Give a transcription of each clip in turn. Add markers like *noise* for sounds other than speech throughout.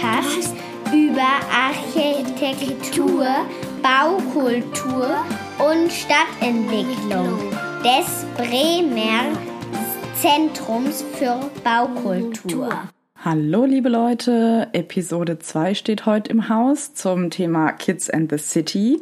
Podcast über Architektur, Baukultur und Stadtentwicklung des Bremer Zentrums für Baukultur. Hallo liebe Leute, Episode 2 steht heute im Haus zum Thema Kids and the City.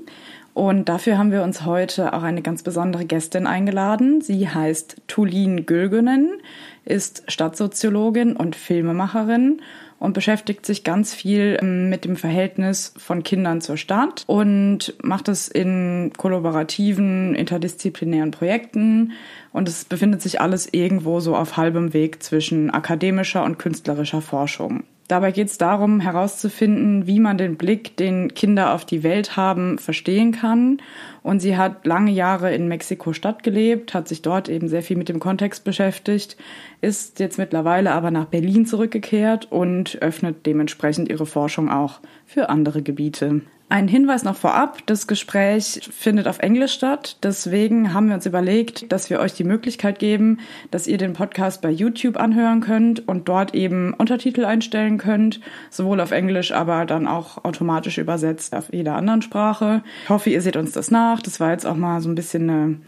Und dafür haben wir uns heute auch eine ganz besondere Gästin eingeladen. Sie heißt Tulin Gülgünen, ist Stadtsoziologin und Filmemacherin und beschäftigt sich ganz viel ähm, mit dem Verhältnis von Kindern zur Stadt und macht es in kollaborativen, interdisziplinären Projekten. Und es befindet sich alles irgendwo so auf halbem Weg zwischen akademischer und künstlerischer Forschung. Dabei geht es darum, herauszufinden, wie man den Blick, den Kinder auf die Welt haben, verstehen kann. Und sie hat lange Jahre in Mexiko-Stadt gelebt, hat sich dort eben sehr viel mit dem Kontext beschäftigt, ist jetzt mittlerweile aber nach Berlin zurückgekehrt und öffnet dementsprechend ihre Forschung auch für andere Gebiete. Ein Hinweis noch vorab, das Gespräch findet auf Englisch statt. Deswegen haben wir uns überlegt, dass wir euch die Möglichkeit geben, dass ihr den Podcast bei YouTube anhören könnt und dort eben Untertitel einstellen könnt, sowohl auf Englisch, aber dann auch automatisch übersetzt auf jeder anderen Sprache. Ich hoffe, ihr seht uns das nach. Das war jetzt auch mal so ein bisschen eine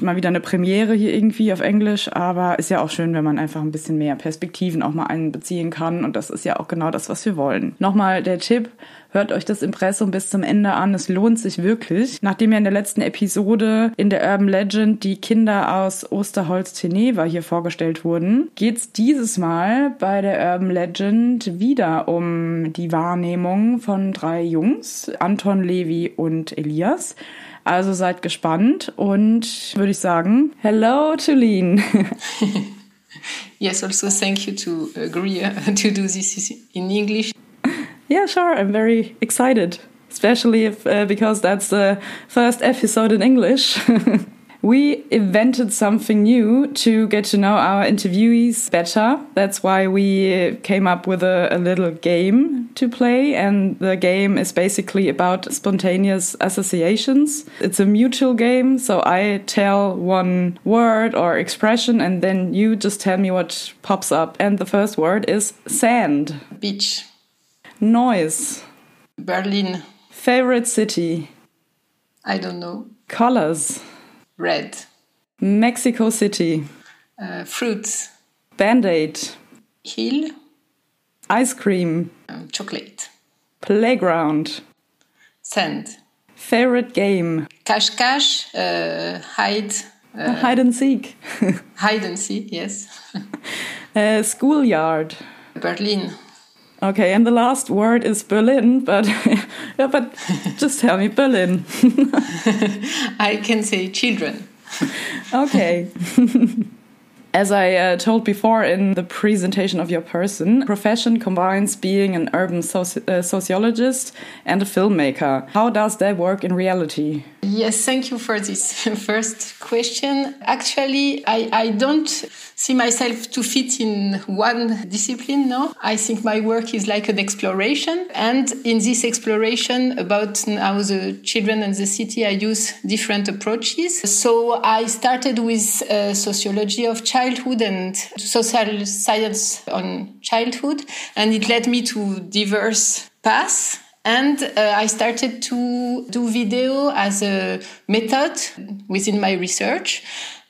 mal wieder eine Premiere hier irgendwie auf Englisch, aber ist ja auch schön, wenn man einfach ein bisschen mehr Perspektiven auch mal einbeziehen kann und das ist ja auch genau das, was wir wollen. Nochmal der Tipp, Hört euch das Impressum bis zum Ende an. Es lohnt sich wirklich. Nachdem ja in der letzten Episode in der Urban Legend die Kinder aus Osterholz-Teneva hier vorgestellt wurden, geht's dieses Mal bei der Urban Legend wieder um die Wahrnehmung von drei Jungs, Anton, Levi und Elias. Also seid gespannt und würde ich sagen, hello Tulin. *laughs* yes, also thank you to agree uh, to do this in English. Yeah, sure. I'm very excited, especially if, uh, because that's the first episode in English. *laughs* we invented something new to get to know our interviewees better. That's why we came up with a, a, little game to play. And the game is basically about spontaneous associations. It's a mutual game. So I tell one word or expression, and then you just tell me what pops up. And the first word is sand. Beach. Noise. Berlin. Favorite city. I don't know. Colors. Red. Mexico City. Uh, fruits. Band aid. Hill. Ice cream. Um, chocolate. Playground. Sand. Favorite game. Cache-cache. Uh, hide. Uh, *laughs* hide and seek. *laughs* hide and seek, yes. *laughs* uh, schoolyard. Berlin. Okay, and the last word is Berlin, but *laughs* yeah, but just tell me Berlin. *laughs* I can say children. okay. *laughs* As I uh, told before in the presentation of your person, profession combines being an urban soci uh, sociologist and a filmmaker. How does that work in reality? Yes, thank you for this *laughs* first question. Actually, I, I don't see myself to fit in one discipline, no. I think my work is like an exploration. And in this exploration about how the children and the city, I use different approaches. So I started with uh, sociology of childhood and social science on childhood. And it led me to diverse paths and uh, I started to do video as a method within my research.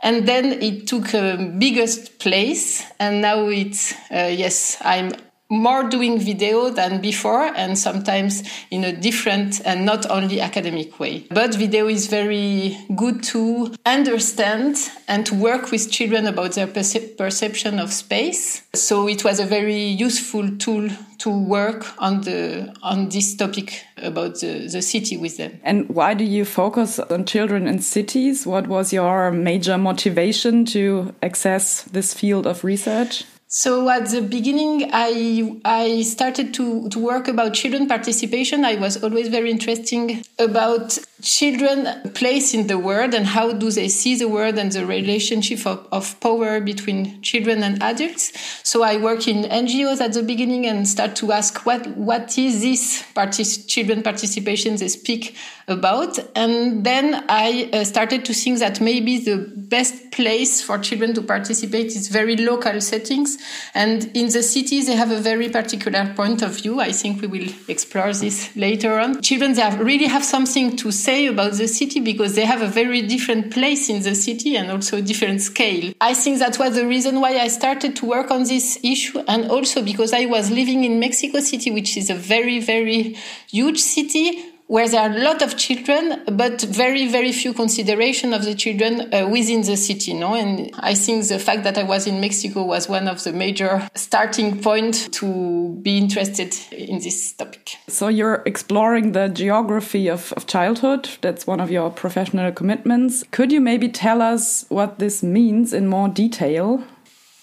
And then it took a biggest place. And now it's, uh, yes, I'm more doing video than before and sometimes in a different and not only academic way. But video is very good to understand and to work with children about their perce perception of space. So it was a very useful tool to work on the on this topic about the, the city with them. And why do you focus on children in cities? What was your major motivation to access this field of research? So at the beginning, I I started to, to work about children participation. I was always very interesting about children place in the world and how do they see the world and the relationship of, of power between children and adults. So I work in NGOs at the beginning and start to ask what what is this partic children participation they speak about. And then I uh, started to think that maybe the best place for children to participate is very local settings And in the city, they have a very particular point of view. I think we will explore this later on. Children, they have, really have something to say about the city because they have a very different place in the city and also a different scale. I think that was the reason why I started to work on this issue. And also because I was living in Mexico City, which is a very, very huge city where there are a lot of children, but very, very few consideration of the children uh, within the city. No, and I think the fact that I was in Mexico was one of the major starting point to be interested in this topic. So you're exploring the geography of, of childhood. That's one of your professional commitments. Could you maybe tell us what this means in more detail?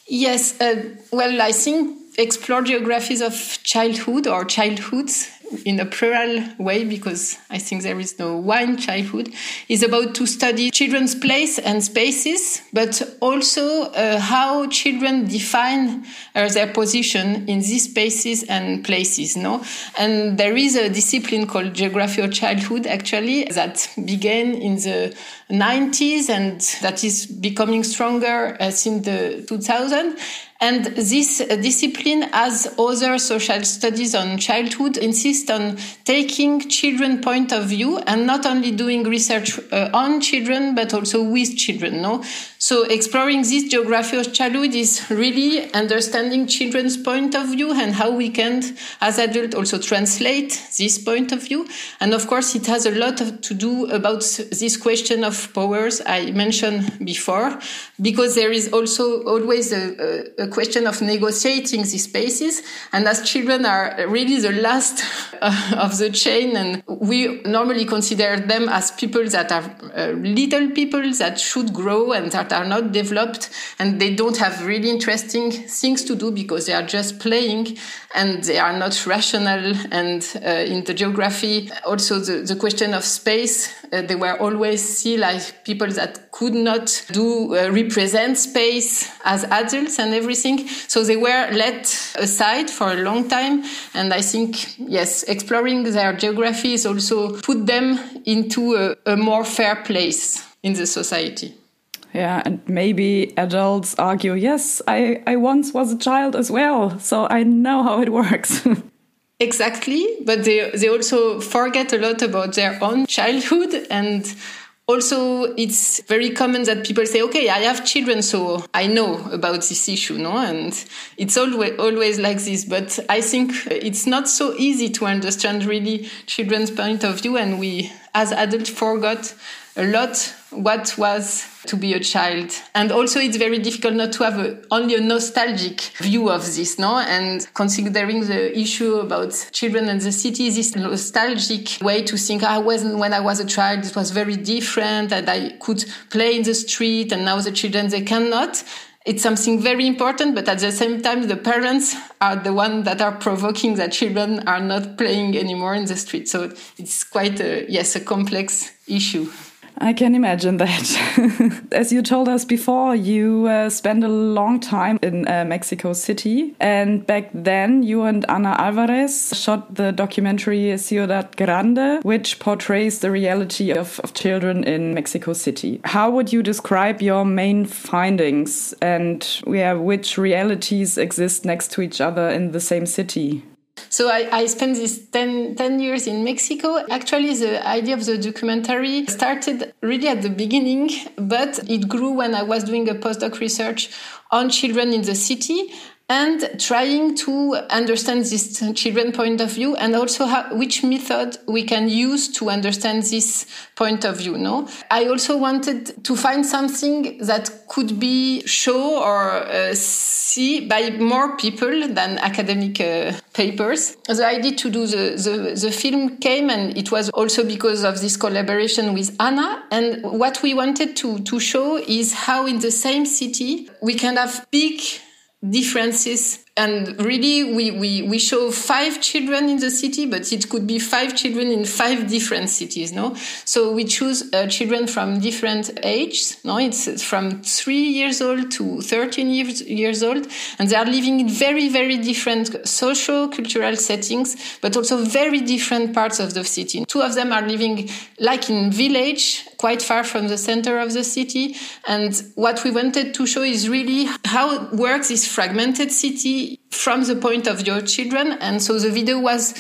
Yes. Uh, well, I think explore geographies of childhood or childhoods in a plural way because I think there is no one childhood is about to study children's place and spaces, but also uh, how children define uh, their position in these spaces and places. No, and there is a discipline called geography of childhood actually that began in the 90s and that is becoming stronger uh, since the 2000 and this uh, discipline, as other social studies on childhood, insist on taking children point of view and not only doing research uh, on children, but also with children. No, so exploring this geography of childhood is really understanding children's point of view and how we can, as adults, also translate this point of view. And of course, it has a lot to do about this question of powers I mentioned before, because there is also always a, a question of negotiating these spaces. And as children are really the last *laughs* of the chain, and we normally consider them as people that are uh, little people that should grow and that are not developed, and they don't have really interesting things to do because they are just playing and they are not rational. And uh, in the geography, also the, the question of space, uh, they were always seen like people that could not do uh, represent space as adults and everything. So they were let aside for a long time. And I think, yes, exploring their geography is also put them into a, a more fair place in the society. Yeah, and maybe adults argue, yes, I, I once was a child as well, so I know how it works. *laughs* exactly, but they, they also forget a lot about their own childhood and also it's very common that people say okay i have children so i know about this issue no and it's always always like this but i think it's not so easy to understand really children's point of view and we as adults forgot a lot what was to be a child. And also it's very difficult not to have a, only a nostalgic view of this, no? And considering the issue about children and the city, this nostalgic way to think, ah, I wasn't when I was a child, it was very different and I could play in the street and now the children, they cannot it's something very important, but at the same time, the parents are the ones that are provoking that children are not playing anymore in the street. So it's quite a, yes, a complex issue. I can imagine that. *laughs* As you told us before, you uh, spent a long time in uh, Mexico City. And back then, you and Ana Alvarez shot the documentary Ciudad Grande, which portrays the reality of, of children in Mexico City. How would you describe your main findings and yeah, which realities exist next to each other in the same city? So I, I spent these 10, 10, years in Mexico. Actually, the idea of the documentary started really at the beginning, but it grew when I was doing a postdoc research on children in the city and trying to understand this children point of view and also how, which method we can use to understand this point of view no? I also wanted to find something that could be show or uh, see by more people than academic uh, papers. The idea to do the, the, the film came and it was also because of this collaboration with anna. And what we wanted to, to show is how in the same city we can have big differences and really we, we, we show five children in the city, but it could be five children in five different cities, no? So we choose uh, children from different ages, no? It's from three years old to 13 years, years old, and they are living in very, very different social, cultural settings, but also very different parts of the city. Two of them are living like in village, quite far from the center of the city. And what we wanted to show is really how works this fragmented city from the point of your children. And so the video was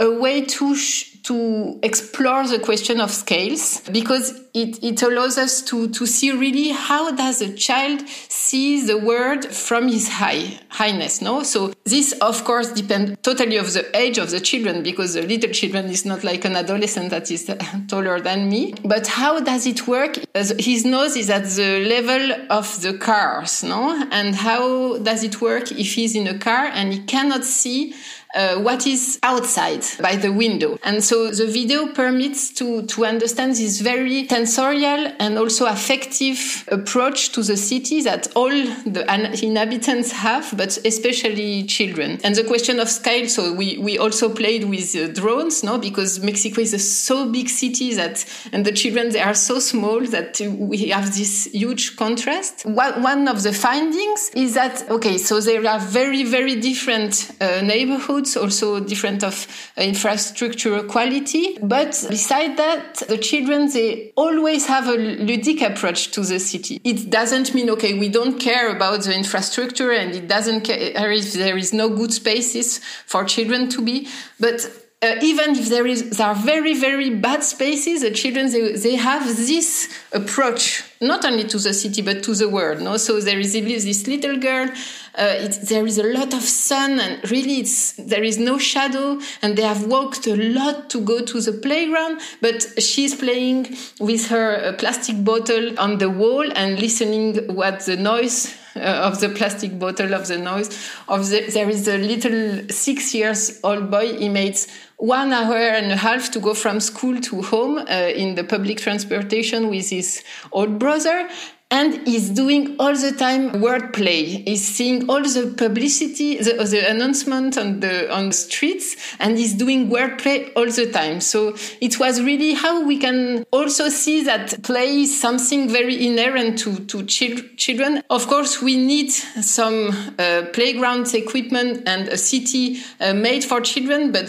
a way to to explore the question of scales because it, it allows us to, to see really how does a child see the world from his high highness no? So this of course depends totally of the age of the children because the little children is not like an adolescent that is *laughs* taller than me. But how does it work? His nose is at the level of the cars no? And how does it work if he's in a car and he cannot see uh, what is outside by the window. And so the video permits to, to understand this very sensorial and also affective approach to the city that all the inhabitants have, but especially children. And the question of scale, so we, we also played with uh, drones, no, because Mexico is a so big city that, and the children, they are so small that we have this huge contrast. One of the findings is that, okay, so there are very, very different uh, neighborhoods also different of uh, infrastructure quality. But beside that, the children, they always have a ludic approach to the city. It doesn't mean, okay, we don't care about the infrastructure and it doesn't care if there is no good spaces for children to be. But uh, even if there is there are very very bad spaces the children they, they have this approach not only to the city but to the world no? So there is this little girl uh, there is a lot of sun and really there is no shadow and they have walked a lot to go to the playground but she's playing with her uh, plastic bottle on the wall and listening what the noise uh, of the plastic bottle of the noise. Of the, there is a little six years old boy. He makes one hour and a half to go from school to home uh, in the public transportation with his old brother and he's doing all the time wordplay. He's seeing all the publicity, the, the, announcement on the on the streets, and he's doing wordplay all the time. So it was really how we can also see that play is something very inherent to to children. Of course, we need some uh, playground equipment and a city uh, made for children, but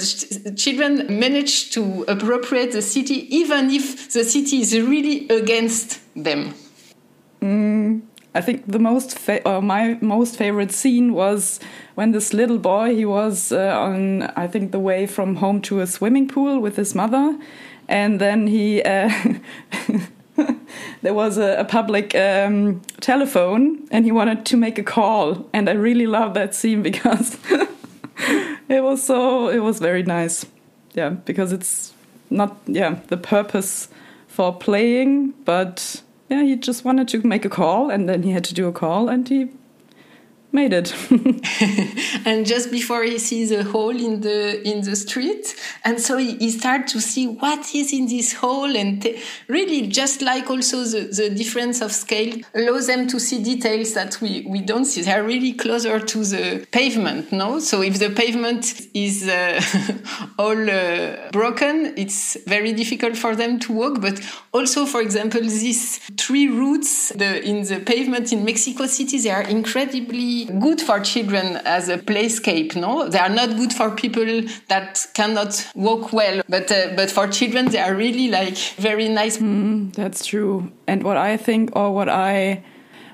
children manage to appropriate the city even if the city is really against them. Mm, I think the most or my most favorite scene was when this little boy he was uh, on I think the way from home to a swimming pool with his mother, and then he. Uh, *laughs* there was a, a public um, telephone and he wanted to make a call and i really love that scene *laughs* because it was so it was very nice yeah because it's not yeah the purpose for playing but yeah, he just wanted to make a call and then he had to do a call and he made it. *laughs* and just before he sees a hole in the in the street, and so he, he started to see what is in this hole, and really just like also the, the difference of scale allows them to see details that we we don't see. They are really closer to the pavement, no? So if the pavement is uh, *laughs* all uh, broken, it's very difficult for them to walk. But also, for example, these three routes the, in the pavement in Mexico City, they are incredibly good for children as a playscape. No, they are not good for people that cannot walk well, but uh, but for children they are really like very nice. Mm, that's true. And what I think, or what I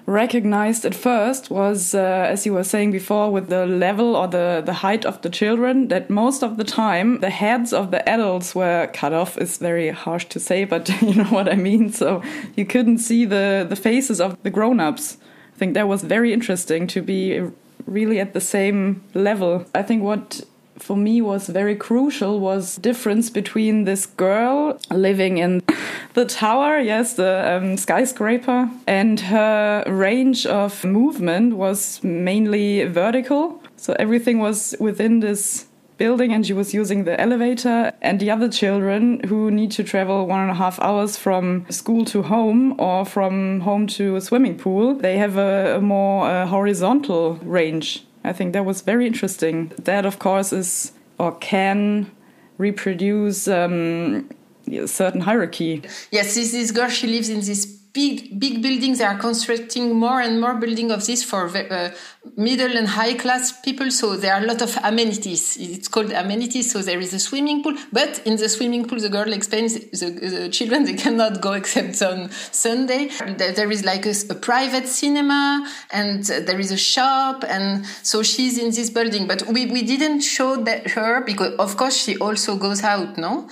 recognized at first was, uh, as you were saying before, with the level or the, the height of the children, that most of the time the heads of the adults were cut off. Is very harsh to say, but *laughs* you know what I mean. So you couldn't see the, the faces of the grown ups think that was very interesting to be really at the same level. I think what for me was very crucial was difference between this girl living in *laughs* the tower yes the um, skyscraper and her range of movement was mainly vertical so everything was within this building and she was using the elevator. And the other children who need to travel one and a half hours from school to home or from home to a swimming pool, they have a, a more uh, horizontal range I think that was very interesting. That, of course, is or can reproduce um, a certain hierarchy. Yes, this, this girl, she lives in this big big buildings. They are constructing more and more building of this for uh, middle and high class people. So there are a lot of amenities. It's called amenities. So there is a swimming pool, but in the swimming pool, the girl explains the, the children *laughs* they cannot go except on Sunday. There is like a, a private cinema and there is a shop, and so she's in this building. But we we didn't show that her because of course she also goes out, no.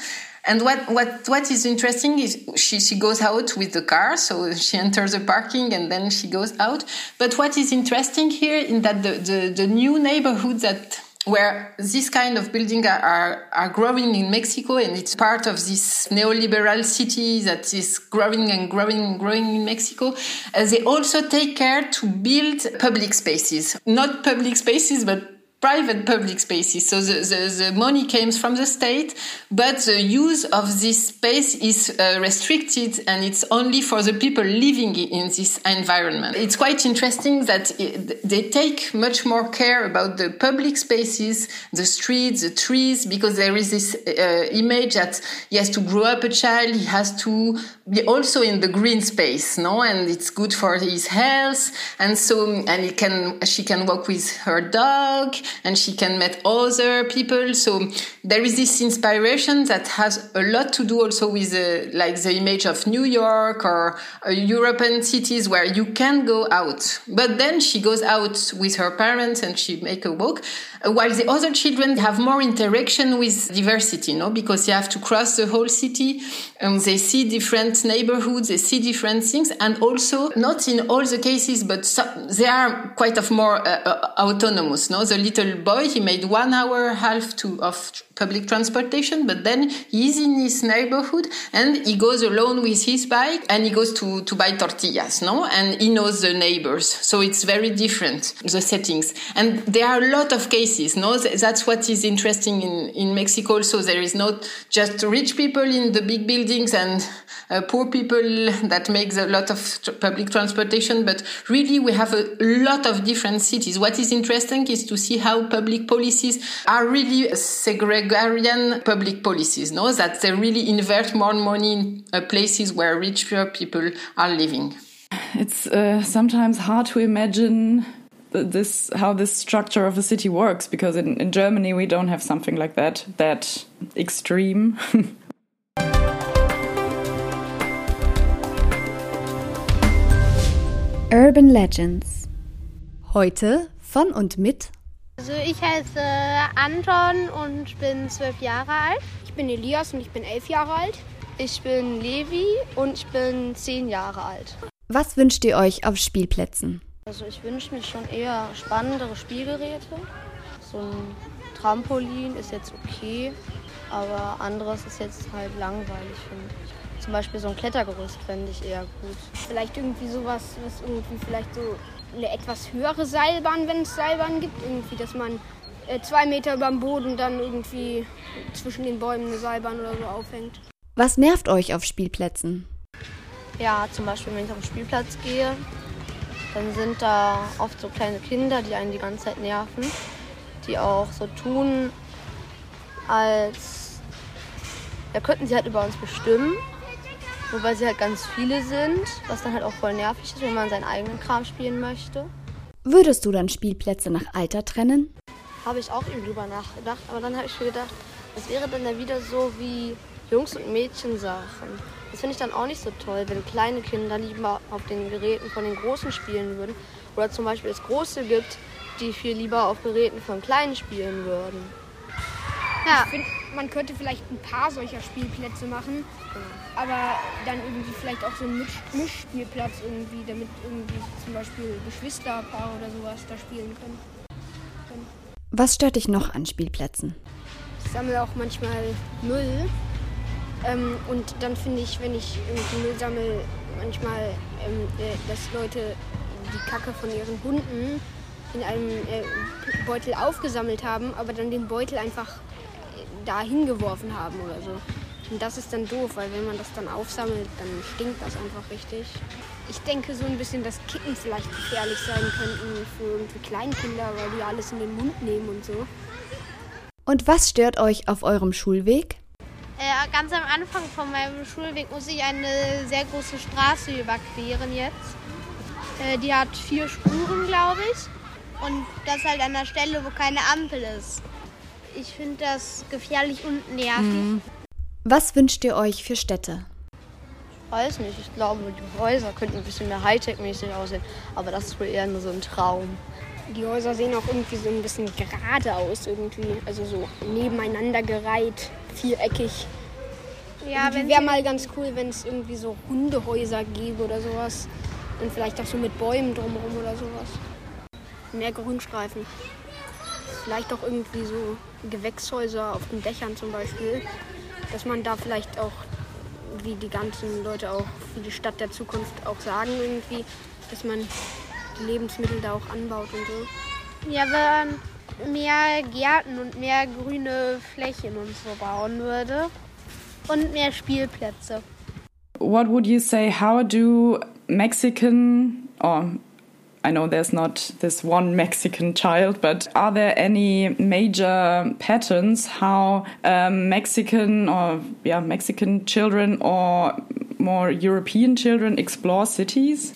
And what, what, what is interesting is she, she goes out with the car, so she enters the parking and then she goes out. But what is interesting here is that the, the, the new neighborhoods that where this kind of building are, are, are, growing in Mexico and it's part of this neoliberal city that is growing and growing and growing in Mexico. Uh, they also take care to build public spaces, not public spaces, but private public spaces. So the, the, the, money comes from the state, but the use of this space is uh, restricted and it's only for the people living in this environment. It's quite interesting that it, they take much more care about the public spaces, the streets, the trees, because there is this uh, image that he has to grow up a child, he has to be also in the green space, no? And it's good for his health. And so, and he can, she can walk with her dog and she can meet other people. So there is this inspiration that has a lot to do also with uh, like the image of New York or uh, European cities where you can go out. But then she goes out with her parents and she make a walk. Uh, while the other children have more interaction with diversity, no, because they have to cross the whole city. Um, they see different neighborhoods, they see different things, and also not in all the cases, but some, they are quite of more uh, uh, autonomous. No, the little boy he made one hour half to of public transportation, but then he's in his neighborhood and he goes alone with his bike and he goes to, to buy tortillas, no? And he knows the neighbors. So it's very different, the settings. And there are a lot of cases, no? That's what is interesting in, in Mexico also. There is not just rich people in the big buildings and uh, poor people that makes a lot of public transportation, but really we have a lot of different cities. What is interesting is to see how public policies are really segregated Bulgarian public policies, no? That they really invert more money in uh, places where richer people are living. It's uh, sometimes hard to imagine this how this structure of a city works because in, in Germany we don't have something like that that extreme. *laughs* Urban Legends. Heute von und mit also ich heiße Anton und bin zwölf Jahre alt. Ich bin Elias und ich bin elf Jahre alt. Ich bin Levi und ich bin zehn Jahre alt. Was wünscht ihr euch auf Spielplätzen? Also ich wünsche mir schon eher spannendere Spielgeräte. So ein Trampolin ist jetzt okay, aber anderes ist jetzt halt langweilig, finde ich. Zum Beispiel so ein Klettergerüst fände ich eher gut. Vielleicht irgendwie sowas, was irgendwie vielleicht so eine etwas höhere Seilbahn, wenn es Seilbahn gibt. Irgendwie, dass man äh, zwei Meter über dem Boden dann irgendwie zwischen den Bäumen eine Seilbahn oder so aufhängt. Was nervt euch auf Spielplätzen? Ja, zum Beispiel, wenn ich auf den Spielplatz gehe, dann sind da oft so kleine Kinder, die einen die ganze Zeit nerven, die auch so tun, als ja, könnten sie halt über uns bestimmen Wobei sie halt ganz viele sind, was dann halt auch voll nervig ist, wenn man seinen eigenen Kram spielen möchte. Würdest du dann Spielplätze nach Alter trennen? Habe ich auch eben drüber nachgedacht, aber dann habe ich mir gedacht, das wäre dann ja wieder so wie Jungs- und Mädchensachen. Das finde ich dann auch nicht so toll, wenn kleine Kinder lieber auf den Geräten von den Großen spielen würden. Oder zum Beispiel es Große gibt, die viel lieber auf Geräten von Kleinen spielen würden. Ja. Ich finde, man könnte vielleicht ein paar solcher Spielplätze machen, aber dann irgendwie vielleicht auch so einen Mischspielplatz irgendwie, damit irgendwie zum Beispiel Geschwisterpaare oder sowas da spielen können. Was stört dich noch an Spielplätzen? Ich sammle auch manchmal Müll. Ähm, und dann finde ich, wenn ich Müll sammle, manchmal, ähm, äh, dass Leute die Kacke von ihren Hunden in einem äh, Beutel aufgesammelt haben, aber dann den Beutel einfach da hingeworfen haben oder so. Und das ist dann doof, weil wenn man das dann aufsammelt, dann stinkt das einfach richtig. Ich denke so ein bisschen, dass Kicken vielleicht gefährlich sein könnten für irgendwie Kleinkinder, weil die alles in den Mund nehmen und so. Und was stört euch auf eurem Schulweg? Äh, ganz am Anfang von meinem Schulweg muss ich eine sehr große Straße überqueren jetzt. Äh, die hat vier Spuren, glaube ich. Und das halt an der Stelle, wo keine Ampel ist. Ich finde das gefährlich und nervig. Was wünscht ihr euch für Städte? Weiß nicht, ich glaube, die Häuser könnten ein bisschen mehr Hightech-mäßig aussehen. Aber das ist wohl eher nur so ein Traum. Die Häuser sehen auch irgendwie so ein bisschen gerade aus irgendwie. Also so nebeneinander gereiht, viereckig. Ja, wenn wäre mal ganz cool, wenn es irgendwie so Hundehäuser gäbe oder sowas. Und vielleicht auch so mit Bäumen drumherum oder sowas. Mehr Grünstreifen. Vielleicht auch irgendwie so Gewächshäuser auf den Dächern zum Beispiel. Dass man da vielleicht auch, wie die ganzen Leute auch, wie die Stadt der Zukunft auch sagen irgendwie, dass man die Lebensmittel da auch anbaut und so. Ja, wenn mehr Gärten und mehr grüne Flächen und so bauen würde. Und mehr Spielplätze. What would you say? How do Mexican, or I know there's not this one Mexican child, but are there any major patterns how um, Mexican or yeah Mexican children or more European children explore cities?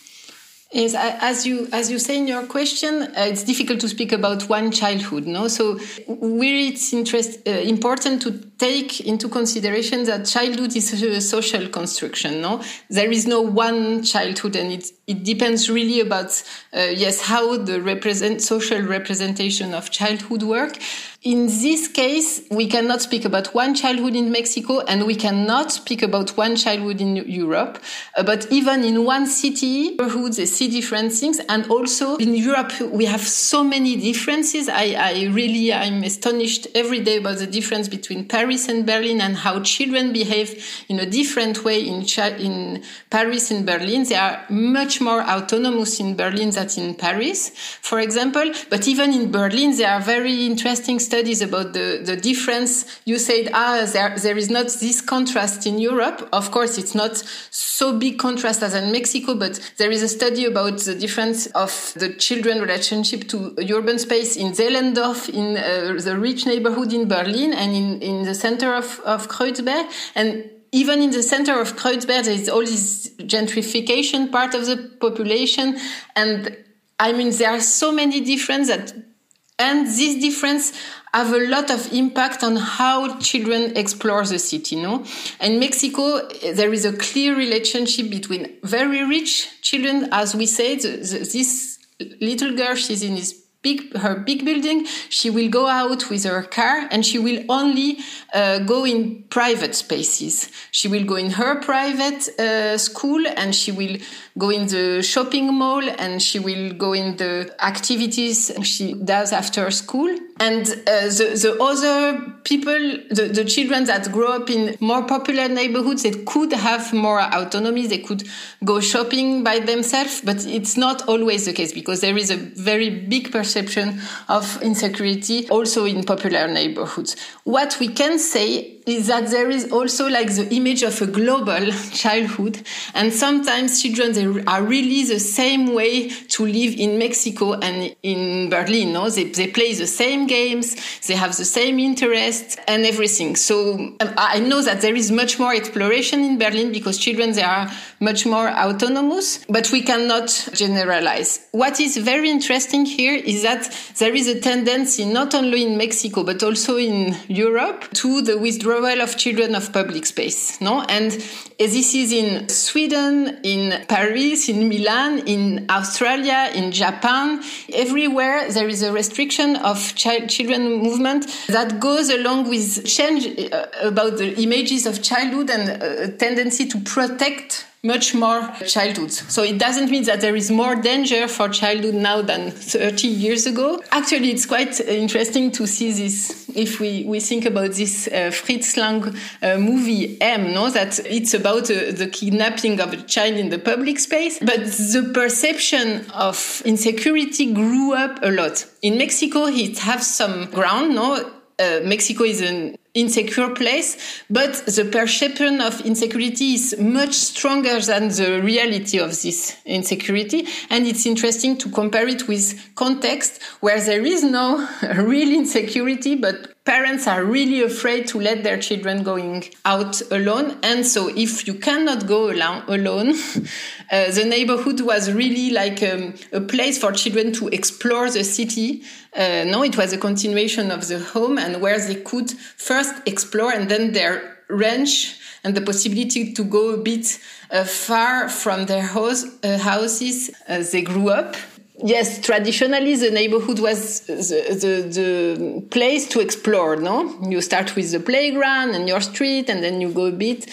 Yes, as you as you say in your question, uh, it's difficult to speak about one childhood. No, so really, it's interest uh, important to take into consideration that childhood is a social construction. No, there is no one childhood, and it it depends really about uh, yes how the represent social representation of childhood work. In this case, we cannot speak about one childhood in Mexico and we cannot speak about one childhood in Europe. Uh, but even in one city, neighborhoods, they see different things. And also in Europe, we have so many differences. I, I really, I'm astonished every day about the difference between Paris and Berlin and how children behave in a different way in, in Paris and Berlin. They are much more autonomous in Berlin than in Paris, for example. But even in Berlin, there are very interesting studies about the, the difference. You said, ah, there, there is not this contrast in Europe. Of course, it's not so big contrast as in Mexico, but there is a study about the difference of the children relationship to urban space in Zehlendorf, in uh, the rich neighborhood in Berlin and in, in the center of, of Kreuzberg. And even in the center of Kreuzberg, there is all this gentrification part of the population. And I mean, there are so many differences that, and this difference have a lot of impact on how children explore the city, no? In Mexico, there is a clear relationship between very rich children, as we say, the, the, this little girl, she's in this big her big building she will go out with her car and she will only uh, go in private spaces she will go in her private uh, school and she will go in the shopping mall and she will go in the activities she does after school. And uh, the, the other people the, the children that grow up in more popular neighborhoods they could have more autonomy. They could go shopping by themselves but it's not always the case because there is a very big perception of insecurity also in popular neighborhoods. What we can say is that there is also like the image of a global *laughs* childhood. And sometimes children they are really the same way to live in mexico and in berlin no? They, they play the same games they have the same interests and everything. So um, i know that there is much more exploration in berlin because children they are much more autonomous but we cannot generalize. What is very interesting here is that there is a tendency not only in mexico but also in europe to the withdrawal of children of public space no? And this is in sweden in paris in milan in australia in japan. Everywhere there is a restriction of child children movement that goes along with change uh, about the images of childhood and a tendency to protect much more childhoods. So it doesn't mean that there is more danger for childhood now than 30 years ago. Actually, it's quite interesting to see this if we, we think about this uh, Fritz Lang uh, movie M, no, that it's about uh, the kidnapping of a child in the public space. But the perception of insecurity grew up a lot. In Mexico, it has some ground, no? Uh, Mexico is an insecure place, but the perception of insecurity is much stronger than the reality of this insecurity. And it's interesting to compare it with context where there is no *laughs* real insecurity, but parents are really afraid to let their children going out alone. And so if you cannot go alone *laughs* uh, the neighborhood was really like um, a place for children to explore the city. Uh, no it was a continuation of the home and where they could first explore and then their range and the possibility to go a bit uh, far from their house, uh, houses as they grew up Yes, traditionally the neighborhood was the, the, the, place to explore, no? You start with the playground and your street and then you go a bit.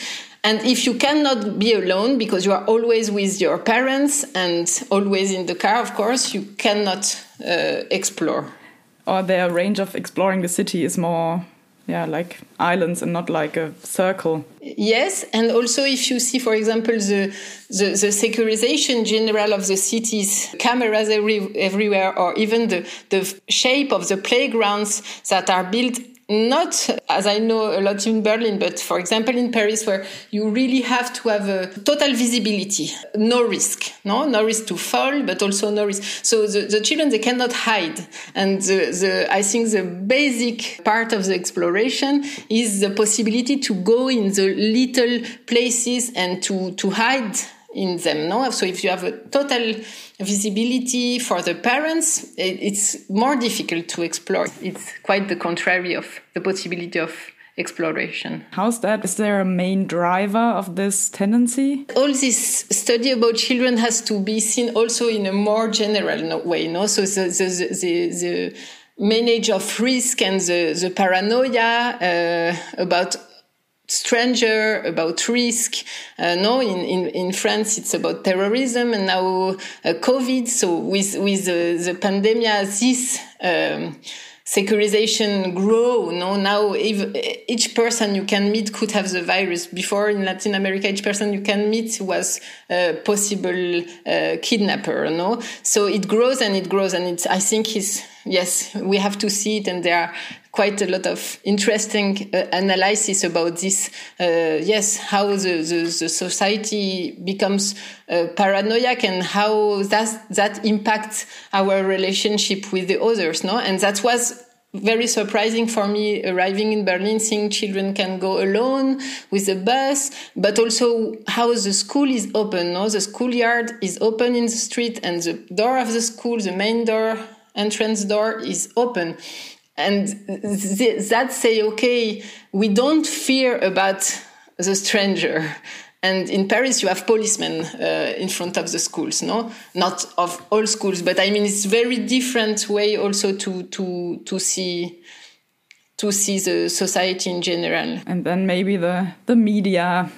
And if you cannot be alone because you are always with your parents and always in the car, of course, you cannot uh, explore. Or their range of exploring the city is more yeah like islands and not like a circle. Yes and also if you see for example the the, the securization general of the cities cameras every, everywhere or even the the shape of the playgrounds that are built not as I know a lot in Berlin, but for example in Paris, where you really have to have a total visibility, no risk, no, no risk to fall, but also no risk. So the, the children they cannot hide, and the, the I think the basic part of the exploration is the possibility to go in the little places and to to hide in them. No, so if you have a total visibility for the parents, it's more difficult to explore. It's quite the contrary of the possibility of exploration. How's that? Is there a main driver of this tendency? All this study about children has to be seen also in a more general way. No, so the the, the, the manage of risk and the, the paranoia uh, about stranger, about risk. Uh, no, in, in, in France, it's about terrorism and now uh, COVID. So with, with the, the pandemic, this, um, securization grow. No, now each person you can meet could have the virus. Before in Latin America, each person you can meet was a possible uh, kidnapper. No, so it grows and it grows, and it's. I think is yes, we have to see it, and there are quite a lot of interesting uh, analysis about this. Uh, yes, how the, the, the society becomes uh, paranoid and how that that impacts our relationship with the others. No, and that was very surprising for me arriving in Berlin, seeing children can go alone with a bus, but also how the school is open. No, the schoolyard is open in the street, and the door of the school, the main door, entrance door, is open and th- that say okay we don't fear about the stranger. And in paris you have policemen uh, in front of the schools no? Not of all schools but i mean it's very different way also to to to see to see the society in general. And then maybe the the media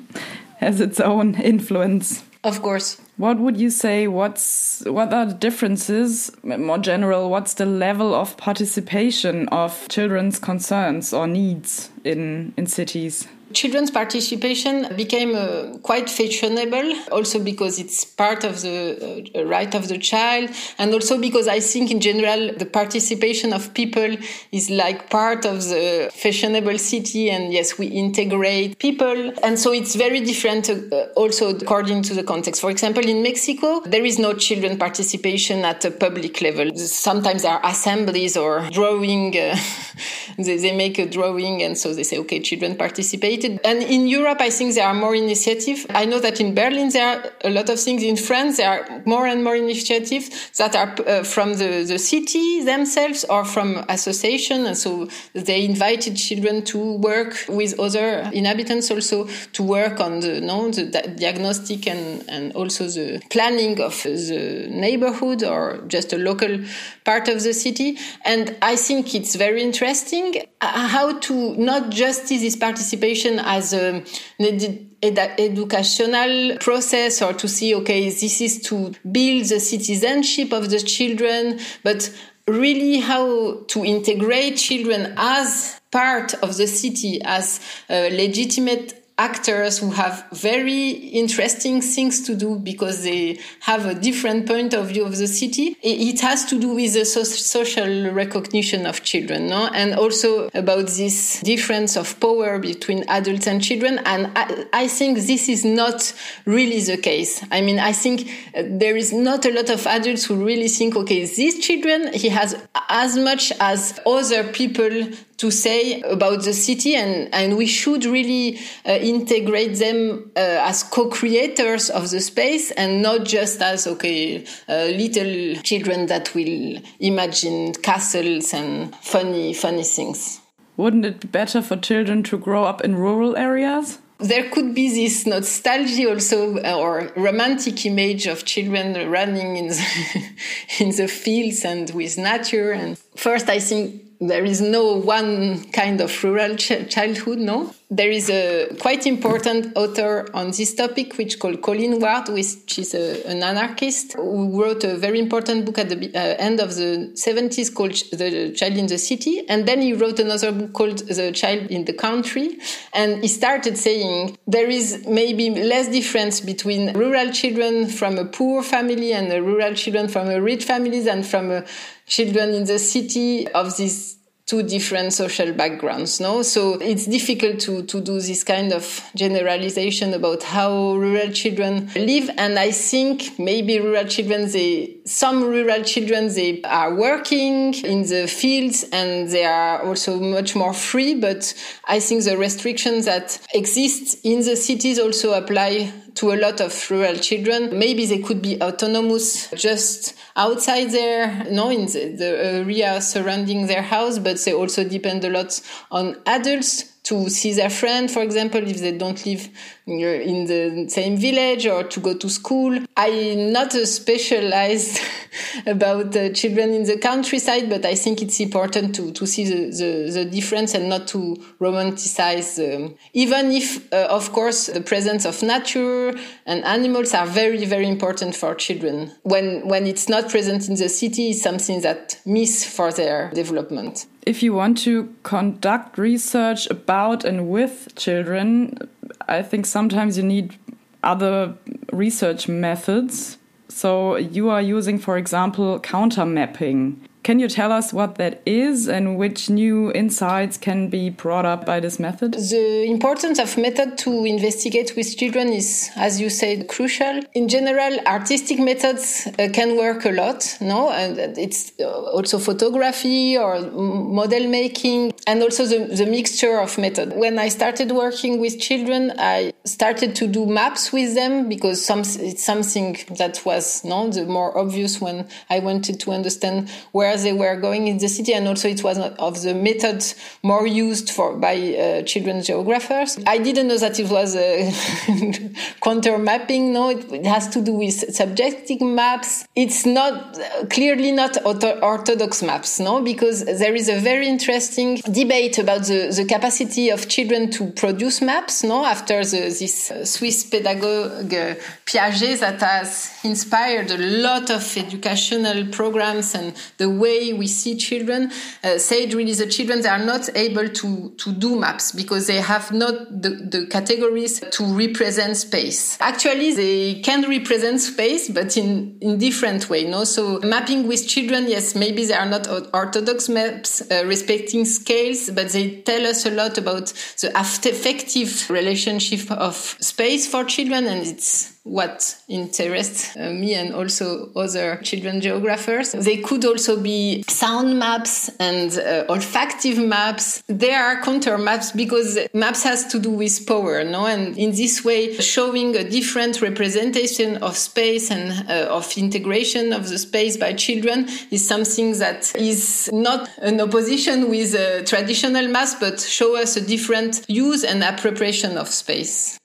*laughs* has its own influence. Of course. What would you say? What's what are the differences? More general, what's the level of participation of children's concerns or needs in in cities? Children's participation became uh, quite fashionable, also because it's part of the uh, right of the child, and also because I think in general the participation of people is like part of the fashionable city, and yes, we integrate people, and so it's very different uh, also according to the context. For example, in Mexico, there is no children participation at a public level. Sometimes there are assemblies or drawing, uh, *laughs* they, they make a drawing, and so they say, okay, children participate and in Europe, I think there are more initiatives. I know that in Berlin, there are a lot of things. In France, there are more and more initiatives that are uh, from the, the city themselves or from association. And so they invited children to work with other inhabitants also to work on the, no, the diagnostic and, and also the planning of the neighborhood or just a local part of the city. And I think it's very interesting uh, how to not just see this participation as a, an educational process or to see, okay, this is to build the citizenship of the children, but really how to integrate children as part of the city, as legitimate actors who have very interesting things to do because they have a different point of view of the city. It has to do with the so social recognition of children, no? And also about this difference of power between adults and children. And I, I think this is not really the case. I mean, I think uh, there is not a lot of adults who really think, okay, these children, he has as much as other people to say about the city and, and we should really uh, integrate them uh, as co-creators of the space and not just as okay uh, little children that will imagine castles and funny funny things. Wouldn't it be better for children to grow up in rural areas? There could be this nostalgia also uh, or romantic image of children running in the, *laughs* in the fields and with nature. And first i think there is no one kind of rural ch childhood, no. There is a quite important author on this topic, which called Colin Ward, which is a, an anarchist who wrote a very important book at the uh, end of the 70s called The Child in the City. And then he wrote another book called The Child in the Country. And he started saying there is maybe less difference between rural children from a poor family and rural children from a rich family than from a children in the city of these two different social backgrounds no? So it's difficult to to do this kind of generalization about how rural children live. And i think maybe rural children they some rural children they are working in the fields and they are also much more free. But i think the restrictions that exist in the cities also apply to a lot of rural children. Maybe they could be autonomous just outside there, no, in the, the area surrounding their house, but they also depend a lot on adults to see their friend, for example, if they don't live in the same village or to go to school. I'm not specialized *laughs* about uh, children in the countryside, but I think it's important to, to see the, the, the difference and not to romanticize, um, even if, uh, of course, the presence of nature and animals are very, very important for children. When, when it's not present in the city, it's something that miss for their development if you want to conduct research about and with children, I think sometimes you need other research methods. So you are using, for example, counter mapping. Can you tell us what that is and which new insights can be brought up by this method? The importance of method to investigate with children is, as you said, crucial. In general, artistic methods uh, can work a lot, no? And it's uh, also photography or model making and also the, the mixture of method. When I started working with children, I started to do maps with them because some, it's something that was, no, the more obvious when I wanted to understand where they were going in the city, and also it was of the methods more used for by uh, children geographers. I didn't know that it was *laughs* a counter mapping. No, it, it, has to do with subjective maps. It's not clearly not orthodox maps, no, because there is a very interesting debate about the, the capacity of children to produce maps. No, after the, this uh, Swiss pedagogue uh, Piaget that has inspired a lot of educational programs and the way we see children uh, said really the children they are not able to to do maps because they have not the, the categories to represent space. Actually they can represent space but in in different way no? So mapping with children yes maybe they are not orthodox maps uh, respecting scales but they tell us a lot about the affective relationship of space for children and it's what interests uh, me and also other children geographers. They could also be sound maps and uh, olfactive maps. They are counter maps because maps has to do with power, no? And in this way, showing a different representation of space and uh, of integration of the space by children is something that is not an opposition with uh, traditional maps, but show us a different use and appropriation of space.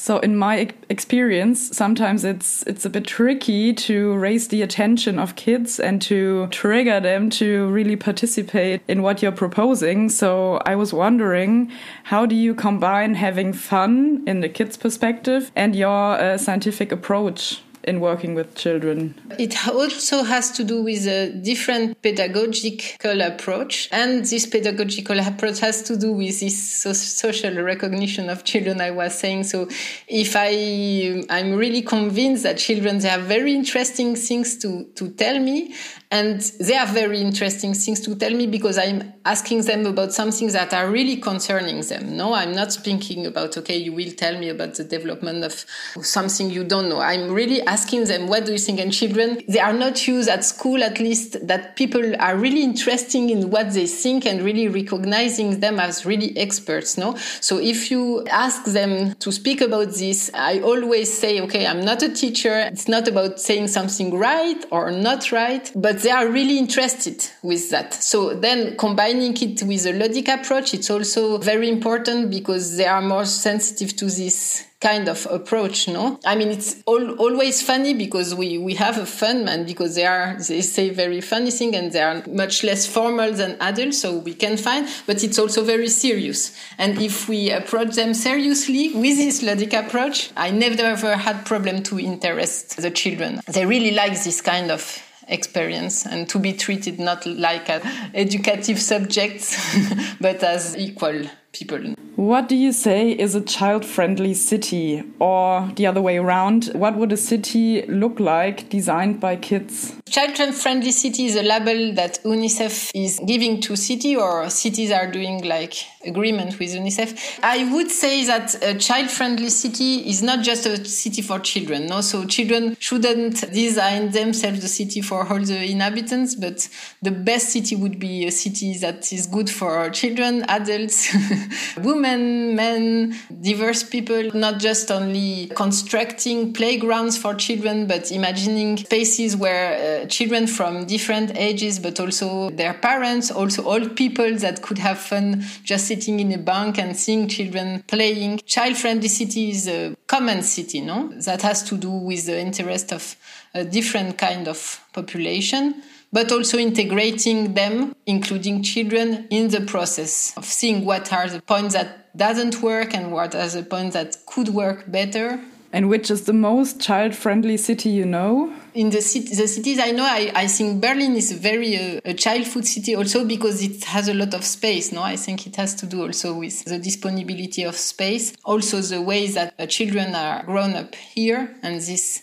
So in my experience, sometimes it's it's a bit tricky to raise the attention of kids and to trigger them to really participate in what you're proposing. So I was wondering, how do you combine having fun in the kids' perspective and your uh, scientific approach? In working with children? It also has to do with a different pedagogical approach. And this pedagogical approach has to do with this social recognition of children I was saying. So if I, I'm really convinced that children, they have very interesting things to, to tell me. And they have very interesting things to tell me because I'm asking them about something that are really concerning them. No, I'm not speaking about, okay, you will tell me about the development of something you don't know. I'm really asking them, what do you think? And children, they are not used at school, at least that people are really interested in what they think and really recognizing them as really experts. No. So if you ask them to speak about this, I always say, okay, I'm not a teacher. It's not about saying something right or not right, but they are really interested with that. So then combining it with a ludic approach, it's also very important because they are more sensitive to this kind of approach no? I mean it's all, always funny because we we have a fun man because they are they say very funny thing and they are much less formal than adults so we can find but it's also very serious. And if we approach them seriously with this ludic approach i never ever had problem to interest the children. They really like this kind of experience and to be treated not like an educative subject *laughs* but as equal people. What do you say is a child friendly city? Or the other way around, what would a city look like designed by kids? Child friendly city is a label that UNICEF is giving to city or cities are doing like agreement with UNICEF. I would say that a child friendly city is not just a city for children. No, so children shouldn't design themselves the city for all the inhabitants, but the best city would be a city that is good for children, adults, *laughs* *laughs* women, men, diverse people, not just only constructing playgrounds for children, but imagining spaces where uh, children from different ages, but also their parents, also old people that could have fun just sitting in a bank and seeing children playing. Child friendly city is a common city, no? That has to do with the interest of a different kind of population but also integrating them, including children, in the process of seeing what are the points that doesn't work and what are the points that could work better. And which is the most child-friendly city you know? In the, city, the cities I know, I, I think Berlin is a very uh, a child food city also because it has a lot of space. No, I think it has to do also with the disponibility of space, also the ways that uh, children are grown up here, and this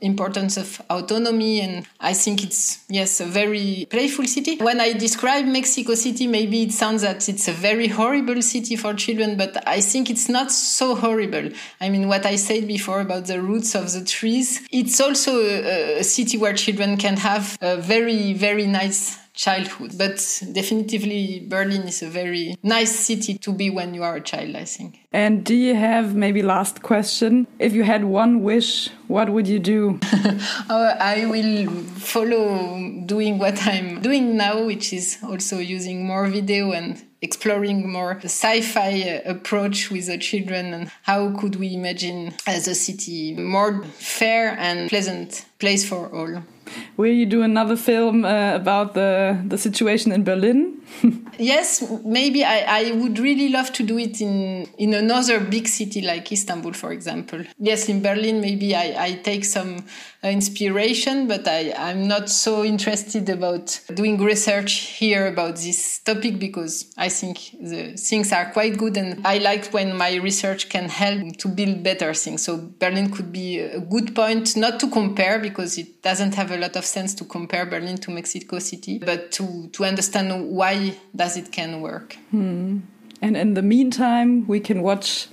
importance of autonomy. And I think it's yes a very playful city. When I describe Mexico City, maybe it sounds that it's a very horrible city for children, but I think it's not so horrible. I mean, what I said before about the roots of the trees, it's also a city where children can have a very, very nice childhood. But definitely, Berlin is a very nice city to be when you are a child, I think. And do you have maybe last question? If you had one wish, what would you do? *laughs* oh, I will follow doing what I'm doing now, which is also using more video and exploring more the sci-fi approach with the children and how could we imagine as a city more fair and pleasant place for all. Will you do another film uh, about the the situation in Berlin? *laughs* yes, maybe I, I would really love to do it in in another big city like Istanbul, for example. Yes, in Berlin, maybe I, I take some uh, inspiration, but I, I'm not so interested about doing research here about this topic because I think the things are quite good and I like when my research can help to build better things. So Berlin could be a good point, not to compare because it doesn't have a lot of sense to compare Berlin to Mexico City, but to, to understand why does it can work. Hmm. And in the meantime, we can watch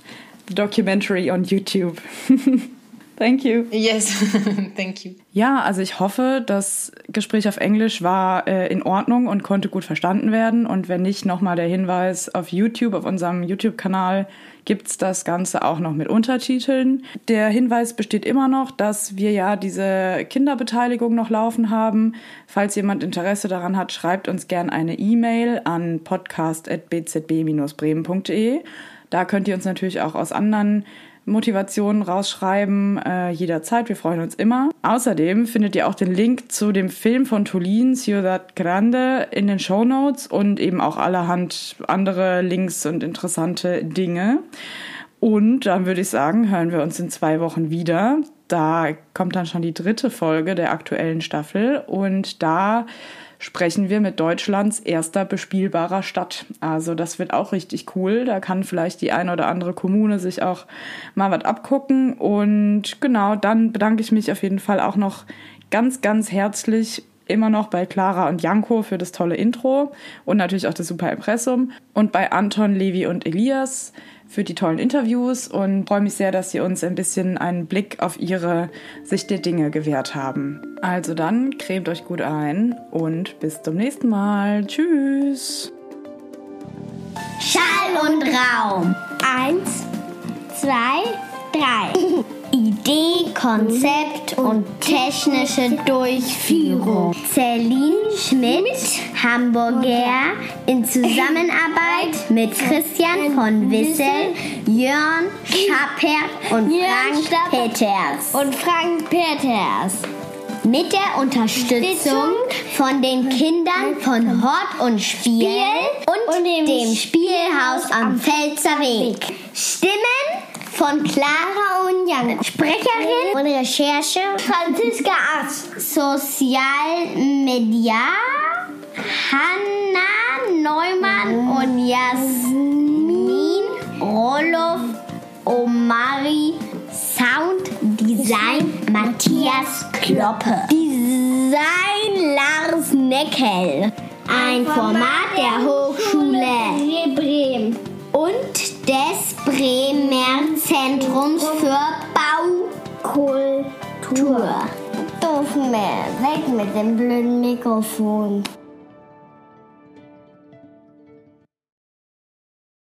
the documentary on YouTube. *laughs* Thank you. Yes, *laughs* thank you. Ja, also ich hoffe, das Gespräch auf Englisch war äh, in Ordnung und konnte gut verstanden werden. Und wenn nicht, nochmal der Hinweis auf YouTube, auf unserem YouTube-Kanal gibt's das Ganze auch noch mit Untertiteln. Der Hinweis besteht immer noch, dass wir ja diese Kinderbeteiligung noch laufen haben. Falls jemand Interesse daran hat, schreibt uns gern eine E-Mail an podcast.bzb-bremen.de. Da könnt ihr uns natürlich auch aus anderen Motivationen rausschreiben, äh, jederzeit. Wir freuen uns immer. Außerdem findet ihr auch den Link zu dem Film von Tulin, Ciudad Grande, in den Show Notes und eben auch allerhand andere Links und interessante Dinge. Und dann würde ich sagen, hören wir uns in zwei Wochen wieder. Da kommt dann schon die dritte Folge der aktuellen Staffel und da sprechen wir mit Deutschlands erster bespielbarer Stadt. Also das wird auch richtig cool. Da kann vielleicht die eine oder andere Kommune sich auch mal was abgucken. Und genau, dann bedanke ich mich auf jeden Fall auch noch ganz, ganz herzlich immer noch bei Clara und Janko für das tolle Intro und natürlich auch das super Impressum und bei Anton, Levi und Elias für die tollen Interviews und freue mich sehr, dass Sie uns ein bisschen einen Blick auf Ihre Sicht der Dinge gewährt haben. Also dann, cremt euch gut ein und bis zum nächsten Mal. Tschüss! Schall und Raum. Eins, zwei, drei. *laughs* Idee, Konzept und technische Durchführung. Celine Schmidt, Hamburger, in Zusammenarbeit mit Christian von Wissel, Jörn Schappert und Frank Peters. Und Frank Peters. Mit der Unterstützung von den Kindern von Hort und Spiel und, dem Spielhaus am Pfälzer Weg. Stimmen von Clara und Jan. Sprecherin und Recherche Franziska Arz. Sozialmedia Hanna Neumann und Jasmin Roloff Omari. Sound Design Matthias Kloppe. Design Lars Neckel. Ein Format der Hochschule Bremen und des Bremer Zentrums für Baukultur. Doof mehr, weg mit dem blöden Mikrofon.